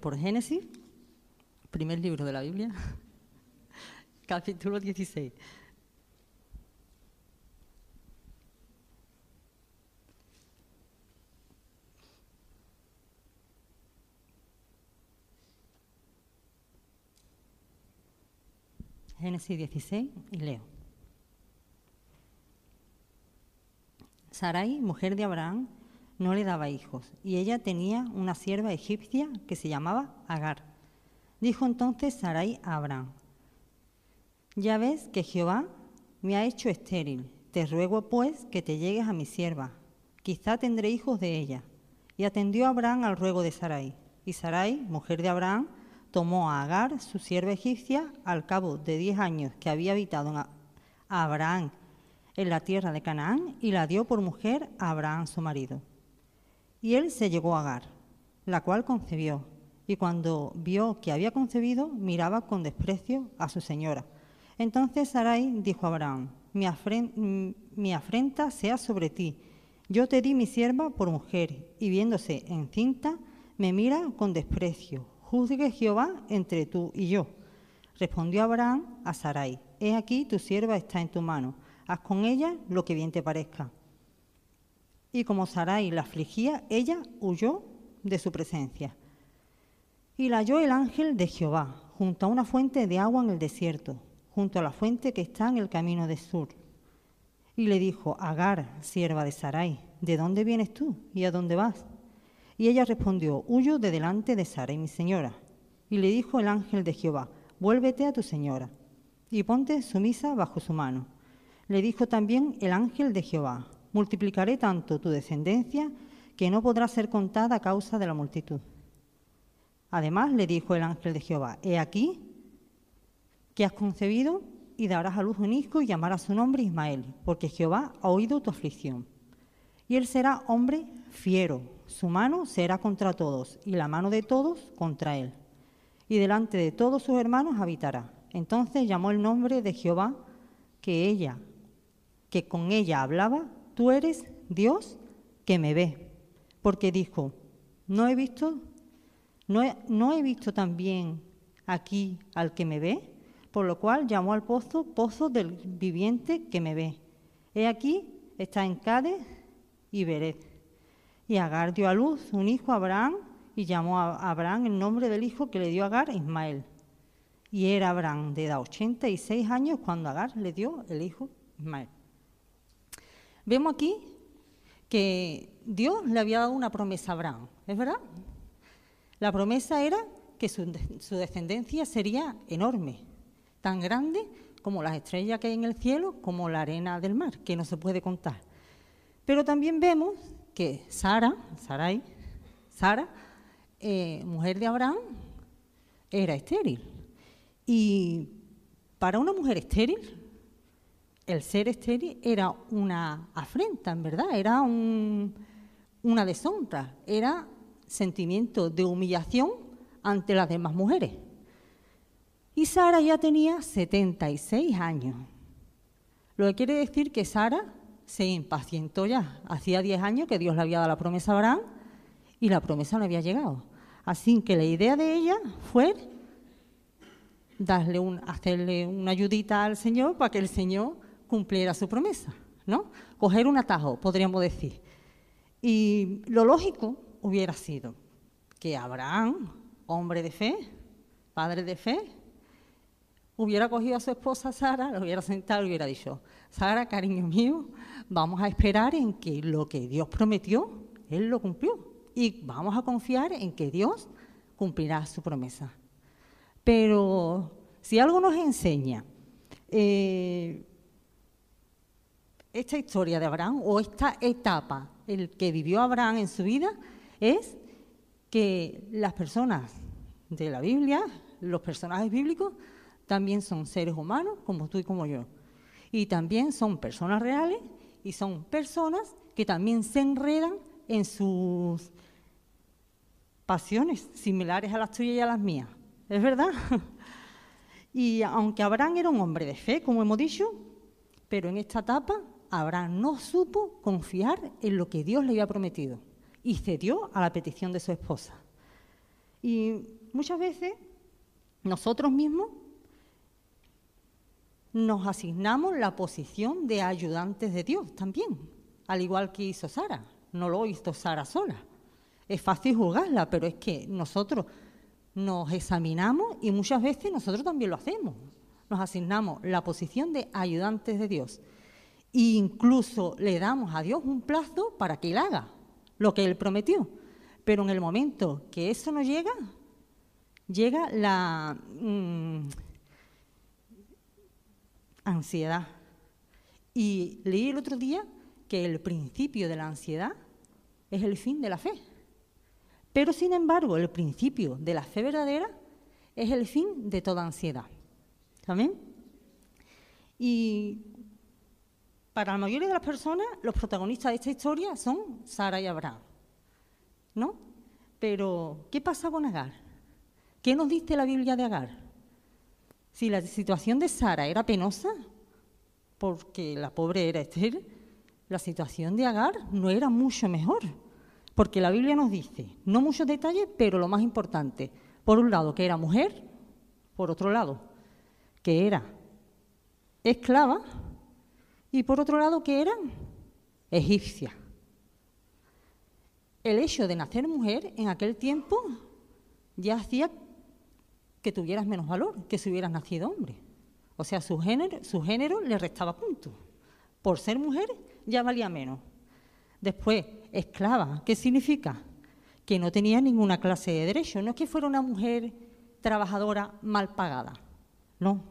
Por Génesis, primer libro de la Biblia, capítulo 16. Génesis 16 y leo. Sarai, mujer de Abraham, no le daba hijos, y ella tenía una sierva egipcia que se llamaba Agar. Dijo entonces Sarai a Abraham, ya ves que Jehová me ha hecho estéril, te ruego pues que te llegues a mi sierva, quizá tendré hijos de ella. Y atendió Abraham al ruego de Sarai. Y Sarai, mujer de Abraham, tomó a Agar, su sierva egipcia, al cabo de diez años que había habitado a Abraham en la tierra de Canaán, y la dio por mujer a Abraham su marido. Y él se llegó a Agar, la cual concebió, y cuando vio que había concebido, miraba con desprecio a su señora. Entonces Sarai dijo a Abraham, mi, mi afrenta sea sobre ti. Yo te di mi sierva por mujer, y viéndose encinta, me mira con desprecio. Juzgue Jehová entre tú y yo. Respondió Abraham a Sarai, He aquí tu sierva está en tu mano, haz con ella lo que bien te parezca. Y como Sarai la afligía, ella huyó de su presencia. Y la halló el ángel de Jehová, junto a una fuente de agua en el desierto, junto a la fuente que está en el camino de sur. Y le dijo, Agar, sierva de Sarai, ¿de dónde vienes tú y a dónde vas? Y ella respondió, huyo de delante de Sarai, mi señora. Y le dijo el ángel de Jehová, vuélvete a tu señora y ponte sumisa bajo su mano. Le dijo también el ángel de Jehová, multiplicaré tanto tu descendencia que no podrá ser contada a causa de la multitud. Además le dijo el ángel de Jehová, he aquí que has concebido y darás a luz un hijo y llamarás su nombre Ismael, porque Jehová ha oído tu aflicción. Y él será hombre fiero, su mano será contra todos y la mano de todos contra él. Y delante de todos sus hermanos habitará. Entonces llamó el nombre de Jehová que ella, que con ella hablaba, tú eres Dios que me ve. Porque dijo, no he visto, no he, visto también aquí al que me ve, por lo cual llamó al pozo pozo del viviente que me ve. He aquí, está en Cádiz y Beret. Y Agar dio a luz un hijo a Abraham y llamó a Abraham el nombre del hijo que le dio Agar, Ismael. Y era Abraham de edad 86 años cuando Agar le dio el hijo Ismael. Vemos aquí que Dios le había dado una promesa a Abraham, ¿es verdad? La promesa era que su, descendencia sería enorme, tan grande como las estrellas que hay en el cielo, como la arena del mar, que no se puede contar. Pero también vemos que Sara, Sarai, Sara, eh, mujer de Abraham, era estéril. Y para una mujer estéril, el ser estéril era una afrenta, en verdad, era una deshonra, era sentimiento de humillación ante las demás mujeres. Y Sara ya tenía 76 años, lo que quiere decir que Sara se impacientó ya. Hacía 10 años que Dios le había dado la promesa a Abraham y la promesa no había llegado. Así que la idea de ella fue darle un, hacerle una ayudita al Señor para que el Señor cumpliera su promesa, ¿no? Coger un atajo, podríamos decir. Y lo lógico hubiera sido que Abraham, hombre de fe, padre de fe, hubiera cogido a su esposa Sara, lo hubiera sentado y hubiera dicho, Sara, cariño mío, vamos a esperar en que lo que Dios prometió, Él lo cumplió. Y vamos a confiar en que Dios cumplirá su promesa. Pero si algo nos enseña eh, esta historia de Abraham o esta etapa el que vivió Abraham en su vida es que las personas de la Biblia, los personajes bíblicos, también son seres humanos como tú y como yo. Y también son personas reales y son personas que también se enredan en sus pasiones similares a las tuyas y a las mías. ¿Es verdad? y aunque Abraham era un hombre de fe, como hemos dicho, pero en esta etapa Abraham no supo confiar en lo que Dios le había prometido y cedió a la petición de su esposa. Y muchas veces nosotros mismos nos asignamos la posición de ayudantes de Dios también, al igual que hizo Sara. No lo hizo Sara sola. Es fácil juzgarla, pero es que nosotros nos examinamos y muchas veces nosotros también lo hacemos. Nos asignamos la posición de ayudantes de Dios. E incluso le damos a Dios un plazo para que Él haga lo que Él prometió. Pero en el momento que eso no llega, llega la mm, ansiedad. Y leí el otro día que el principio de la ansiedad es el fin de la fe. Pero sin embargo, el principio de la fe verdadera es el fin de toda ansiedad. ¿Amén? Y para la mayoría de las personas, los protagonistas de esta historia son Sara y Abraham. ¿No? Pero, ¿qué pasa con Agar? ¿Qué nos dice la Biblia de Agar? Si la situación de Sara era penosa, porque la pobre era Esther, la situación de Agar no era mucho mejor, porque la Biblia nos dice, no muchos detalles, pero lo más importante, por un lado que era mujer, por otro lado que era esclava y por otro lado que era egipcia. El hecho de nacer mujer en aquel tiempo ya hacía que tuvieras menos valor que si hubieras nacido hombre. O sea, su género, su género le restaba puntos. Por ser mujer ya valía menos. Después, esclava, ¿qué significa? Que no tenía ninguna clase de derecho. No es que fuera una mujer trabajadora mal pagada, no,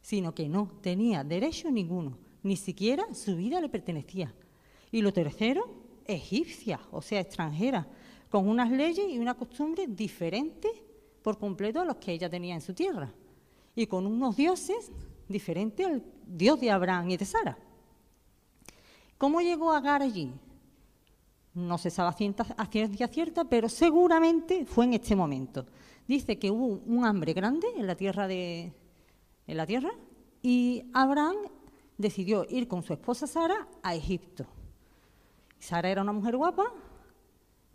sino que no tenía derecho ninguno, ni siquiera su vida le pertenecía. Y lo tercero, egipcia, o sea, extranjera, con unas leyes y una costumbre diferentes por completo a los que ella tenía en su tierra, y con unos dioses diferentes al Dios de Abraham y de Sara. ¿Cómo llegó Agar allí? No se sabe a ciencia cierta, pero seguramente fue en este momento. Dice que hubo un hambre grande en la tierra de en la tierra y Abraham decidió ir con su esposa Sara a Egipto. Sara era una mujer guapa,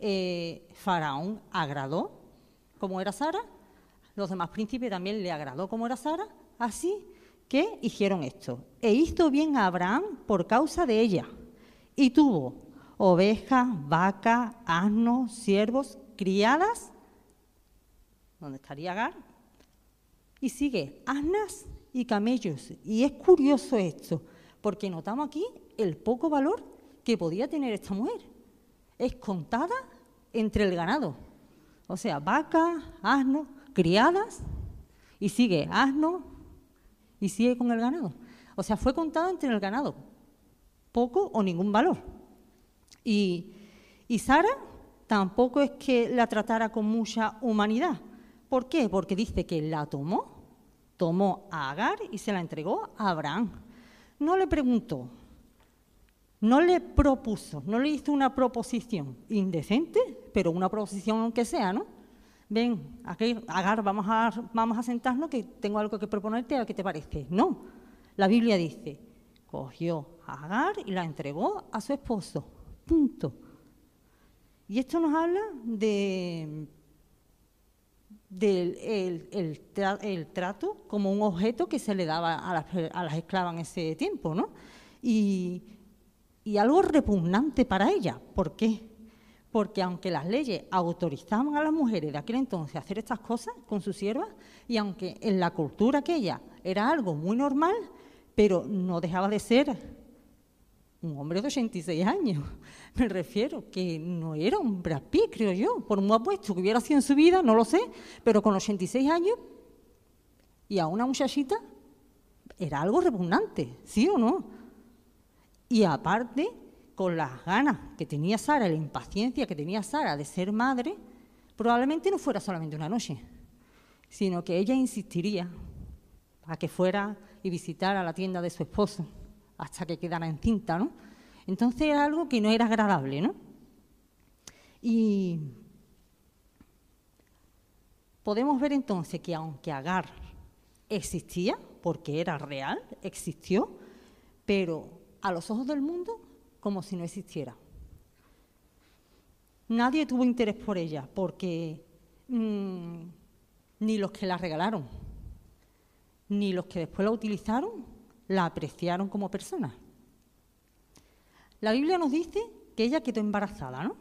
eh, Faraón agradó como era Sara, los demás príncipes también le agradó como era Sara, así que hicieron esto. E hizo bien a Abraham por causa de ella. Y tuvo ovejas, vacas, asnos, siervos, criadas, donde estaría Agar, y sigue asnas y camellos. Y es curioso esto, porque notamos aquí el poco valor que podía tener esta mujer. Es contada entre el ganado. O sea, vacas, asnos, criadas, y sigue asno, y sigue con el ganado. O sea, fue contada entre el ganado, poco o ningún valor. Y, y Sara tampoco es que la tratara con mucha humanidad. ¿Por qué? Porque dice que la tomó, tomó a Agar y se la entregó a Abraham. No le preguntó, no le propuso, no le hizo una proposición indecente, pero una proposición aunque sea, ¿no? ven, aquí, Agar, vamos a, vamos a sentarnos que tengo algo que proponerte, a qué te parece. No, la Biblia dice, cogió a Agar y la entregó a su esposo. Punto. Y esto nos habla de del el, trato como un objeto que se le daba a las, a las esclavas en ese tiempo, ¿no? Y, y algo repugnante para ella. ¿Por qué? porque aunque las leyes autorizaban a las mujeres de aquel entonces a hacer estas cosas con sus siervas, y aunque en la cultura aquella era algo muy normal, pero no dejaba de ser un hombre de 86 años. Me refiero que no era un Brad creo yo, por muy apuesto que hubiera sido en su vida, no lo sé, pero con 86 años y a una muchachita era algo repugnante, ¿sí o no? Y aparte, con las ganas que tenía Sara, la impaciencia que tenía Sara de ser madre, probablemente no fuera solamente una noche, sino que ella insistiría a que fuera y visitara la tienda de su esposo hasta que quedara encinta, ¿no? Entonces era algo que no era agradable, ¿no? Y podemos ver entonces que aunque Agar existía, porque era real, existió, pero a los ojos del mundo como si no existiera. Nadie tuvo interés por ella, porque mm, ni los que la regalaron, ni los que después la utilizaron, la apreciaron como persona. La Biblia nos dice que ella quedó embarazada, ¿no?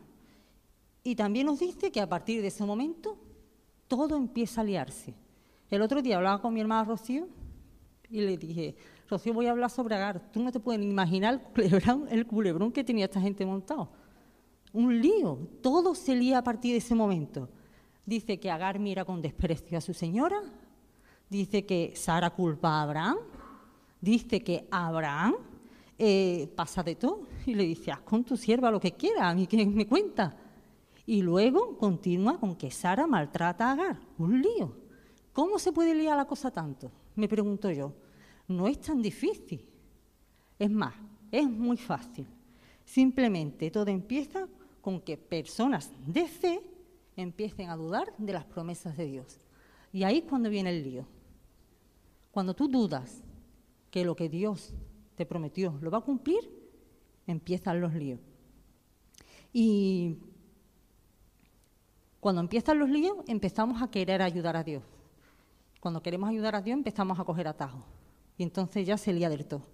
Y también nos dice que a partir de ese momento todo empieza a liarse. El otro día hablaba con mi hermana Rocío y le dije, Rocío, voy a hablar sobre Agar. Tú no te puedes imaginar el culebrón, el culebrón que tenía esta gente montado. Un lío. Todo se lía a partir de ese momento. Dice que Agar mira con desprecio a su señora. Dice que Sara culpa a Abraham. Dice que Abraham eh, pasa de todo y le dice, haz con tu sierva lo que quiera, a mí que me cuenta. Y luego continúa con que Sara maltrata a Agar. Un lío. ¿Cómo se puede liar la cosa tanto? Me pregunto yo. No es tan difícil. Es más, es muy fácil. Simplemente todo empieza con que personas de fe empiecen a dudar de las promesas de Dios. Y ahí es cuando viene el lío. Cuando tú dudas que lo que Dios te prometió lo va a cumplir, empiezan los líos. Y cuando empiezan los líos, empezamos a querer ayudar a Dios. Cuando queremos ayudar a Dios, empezamos a coger atajos. Y entonces ya se lía del todo.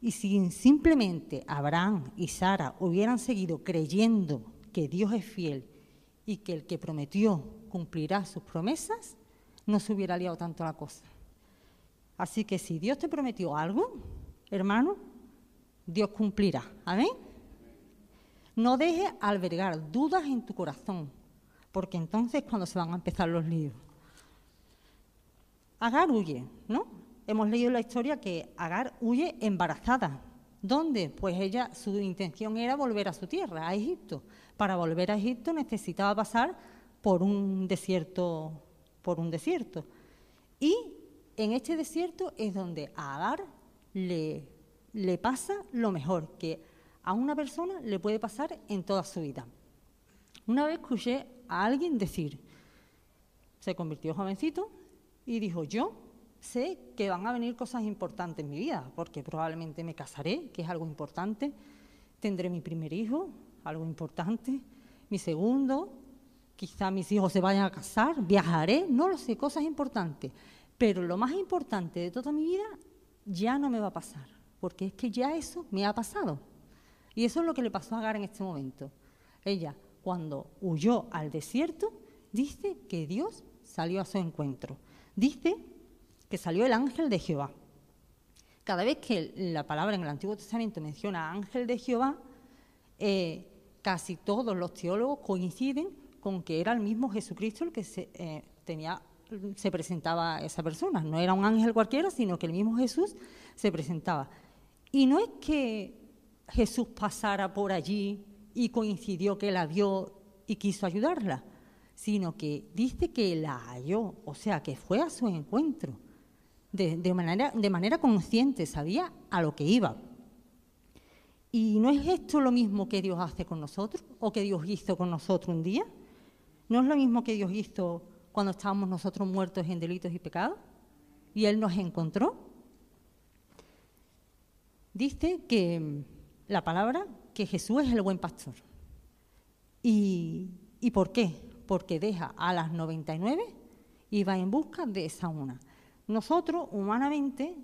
Y si simplemente Abraham y Sara hubieran seguido creyendo que Dios es fiel y que el que prometió cumplirá sus promesas, no se hubiera liado tanto la cosa. Así que si Dios te prometió algo, hermano, Dios cumplirá. Amén. No dejes albergar dudas en tu corazón, porque entonces es cuando se van a empezar los líos. Agar huye, ¿no? Hemos leído la historia que Agar huye embarazada. ¿Dónde? Pues ella, su intención era volver a su tierra, a Egipto. Para volver a Egipto necesitaba pasar por un desierto, por un desierto. Y en este desierto es donde Agar le, le pasa lo mejor que a una persona le puede pasar en toda su vida. Una vez escuché a alguien decir, se convirtió jovencito y dijo, yo sé que van a venir cosas importantes en mi vida, porque probablemente me casaré, que es algo importante, tendré mi primer hijo, algo importante, mi segundo, quizá mis hijos se vayan a casar, viajaré, no lo sé, cosas importantes. Pero lo más importante de toda mi vida ya no me va a pasar, porque es que ya eso me ha pasado. Y eso es lo que le pasó a Agar en este momento. Ella, cuando huyó al desierto, dice que Dios salió a su encuentro. Dice que salió el ángel de Jehová. Cada vez que la palabra en el Antiguo Testamento menciona ángel de Jehová, eh, casi todos los teólogos coinciden con que era el mismo Jesucristo el que se, eh, tenía se presentaba esa persona. No era un ángel cualquiera, sino que el mismo Jesús se presentaba. Y no es que Jesús pasara por allí y coincidió que la vio y quiso ayudarla, sino que dice que la halló, o sea, que fue a su encuentro de, manera, de manera consciente, sabía a lo que iba. ¿Y no es esto lo mismo que Dios hace con nosotros o que Dios hizo con nosotros un día? ¿No es lo mismo que Dios hizo cuando estábamos nosotros muertos en delitos y pecados? Y Él nos encontró. Dice que mm, la palabra que Jesús es el buen pastor. ¿Y, ¿Y por qué? Porque deja a las 99 y va en busca de esa una. Nosotros, humanamente,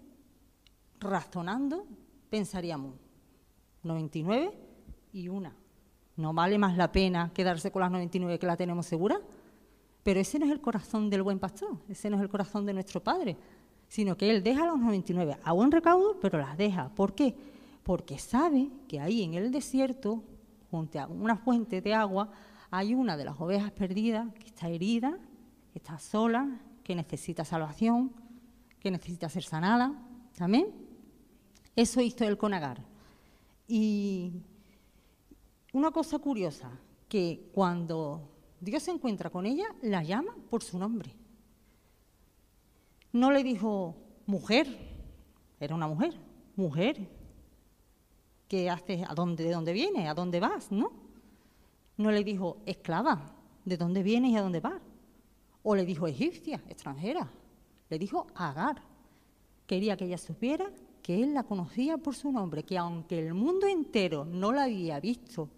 razonando, pensaríamos 99 y una. ¿No vale más la pena quedarse con las 99 que la tenemos segura? Pero ese no es el corazón del buen pastor, ese no es el corazón de nuestro Padre, sino que Él deja los 99 a buen recaudo, pero las deja. ¿Por qué? Porque sabe que ahí en el desierto, junto a una fuente de agua, hay una de las ovejas perdidas que está herida, que está sola, que necesita salvación, que necesita ser sanada. ¿Amén? Eso hizo él con Agar. Y una cosa curiosa, que cuando Dios se encuentra con ella, la llama por su nombre. No le dijo mujer, era una mujer, mujer. ¿Qué haces? ¿A dónde, ¿De dónde vienes? ¿A dónde vas? ¿No? No le dijo esclava, ¿de dónde vienes y a dónde vas? O le dijo egipcia, extranjera. Le dijo Agar. Quería que ella supiera que él la conocía por su nombre, que aunque el mundo entero no la había visto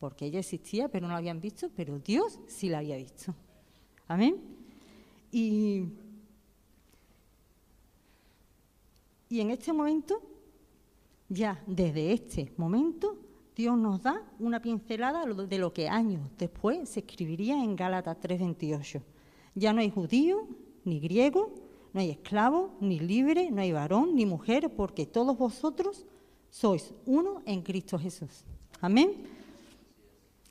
porque ella existía, pero no la habían visto, pero Dios sí la había visto. Amén. Y, en este momento, ya desde este momento, Dios nos da una pincelada de lo que años después se escribiría en Gálatas 3:28. Ya no hay judío ni griego, no hay esclavo ni libre, no hay varón ni mujer, porque todos vosotros sois uno en Cristo Jesús. Amén.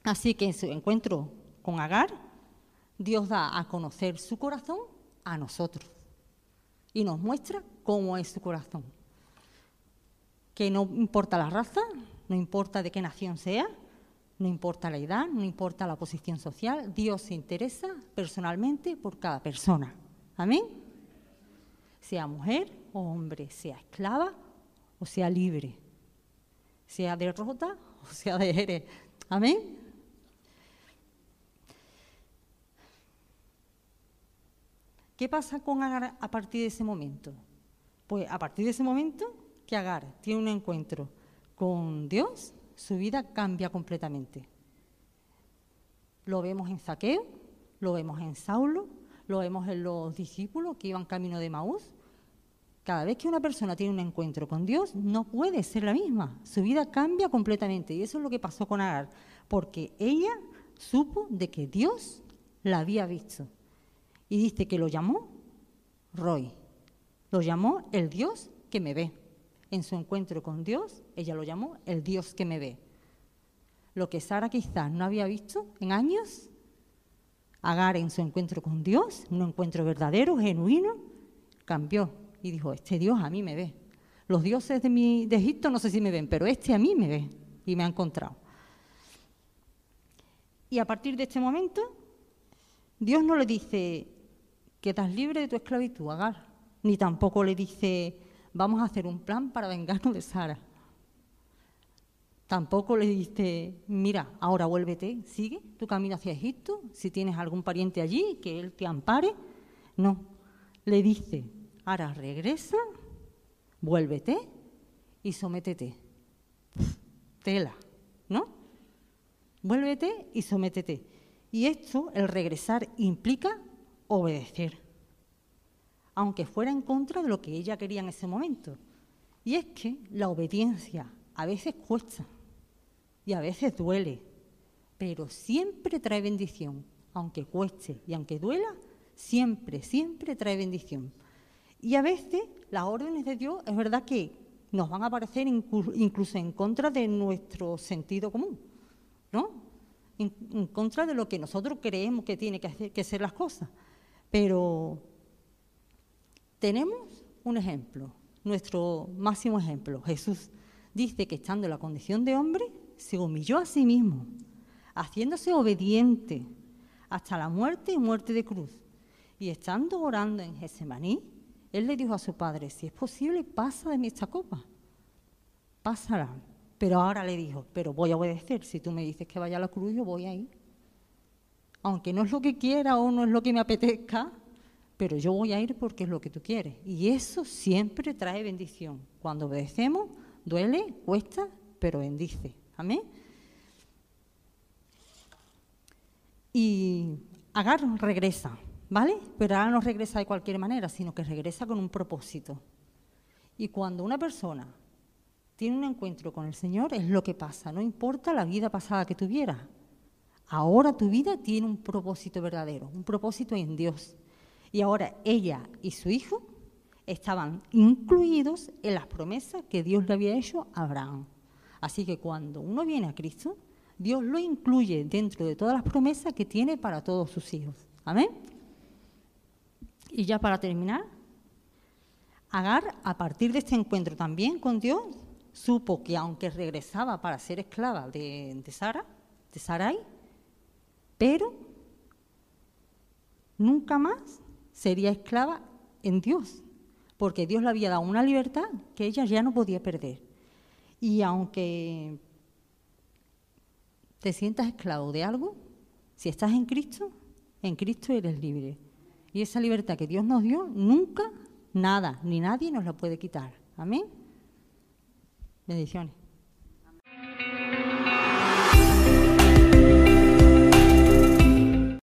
Así que en su encuentro con Agar, Dios da a conocer su corazón a nosotros y nos muestra cómo es su corazón. Que no importa la raza, no importa de qué nación sea, no importa la edad, no importa la posición social, Dios se interesa personalmente por cada persona. Amén. Sea mujer o hombre, sea esclava o sea libre, sea derrota o sea de eres. Amén. ¿Qué pasa con Agar a partir de ese momento? Pues a partir de ese momento que Agar tiene un encuentro con Dios, su vida cambia completamente. Lo vemos en Zaqueo, lo vemos en Saulo, lo vemos en los discípulos que iban camino de Maús. Cada vez que una persona tiene un encuentro con Dios, no puede ser la misma. Su vida cambia completamente. Y eso es lo que pasó con Agar, porque ella supo de que Dios la había visto y dice que lo llamó Roy. Lo llamó el Dios que me ve. En su encuentro con Dios, ella lo llamó el Dios que me ve. Lo que Sara quizás no había visto en años, Agar en su encuentro con Dios, un encuentro verdadero, genuino, cambió y dijo, este Dios a mí me ve. Los dioses de, mi, de Egipto no sé si me ven, pero este a mí me ve y me ha encontrado. Y a partir de este momento, Dios no le dice, quedas libre de tu esclavitud, Agar. Ni tampoco le dice, vamos a hacer un plan para vengarnos de Sara. Tampoco le dice, mira, ahora vuélvete, sigue tu camino hacia Egipto, si tienes algún pariente allí, que él te ampare. No, le dice, ahora regresa, vuélvete y sométete. Tela, ¿no? Vuélvete y sométete. Y esto, el regresar, implica obedecer, aunque fuera en contra de lo que ella quería en ese momento. Y es que la obediencia a veces cuesta y a veces duele, pero siempre trae bendición, aunque cueste y aunque duela, siempre, siempre trae bendición. Y a veces las órdenes de Dios es verdad que nos van a parecer incluso en contra de nuestro sentido común, ¿no? En, contra de lo que nosotros creemos que tiene que, hacer, que ser las cosas. Pero tenemos un ejemplo, nuestro máximo ejemplo. Jesús dice que estando en la condición de hombre, se humilló a sí mismo, haciéndose obediente hasta la muerte y muerte de cruz. Y estando orando en Gesemaní, él le dijo a su padre, si es posible, pasa de mí esta copa. Pásala. Pero ahora le dijo, pero voy a obedecer. Si tú me dices que vaya a la cruz, yo voy a ir aunque no es lo que quiera o no es lo que me apetezca, pero yo voy a ir porque es lo que tú quieres. Y eso siempre trae bendición. Cuando obedecemos, duele, cuesta, pero bendice. Amén. Y Agar regresa, ¿vale? Pero ahora no regresa de cualquier manera, sino que regresa con un propósito. Y cuando una persona tiene un encuentro con el Señor, es lo que pasa, no importa la vida pasada que tuviera, Ahora tu vida tiene un propósito verdadero, un propósito en Dios. Y ahora ella y su hijo estaban incluidos en las promesas que Dios le había hecho a Abraham. Así que cuando uno viene a Cristo, Dios lo incluye dentro de todas las promesas que tiene para todos sus hijos. Amén. Y ya para terminar, Agar, a partir de este encuentro también con Dios, supo que aunque regresaba para ser esclava de, Sara, de Sarai, pero nunca más sería esclava en Dios, porque Dios le había dado una libertad que ella ya no podía perder. Y aunque te sientas esclavo de algo, si estás en Cristo, en Cristo eres libre. Y esa libertad que Dios nos dio, nunca, nada, ni nadie nos la puede quitar. Amén. Bendiciones.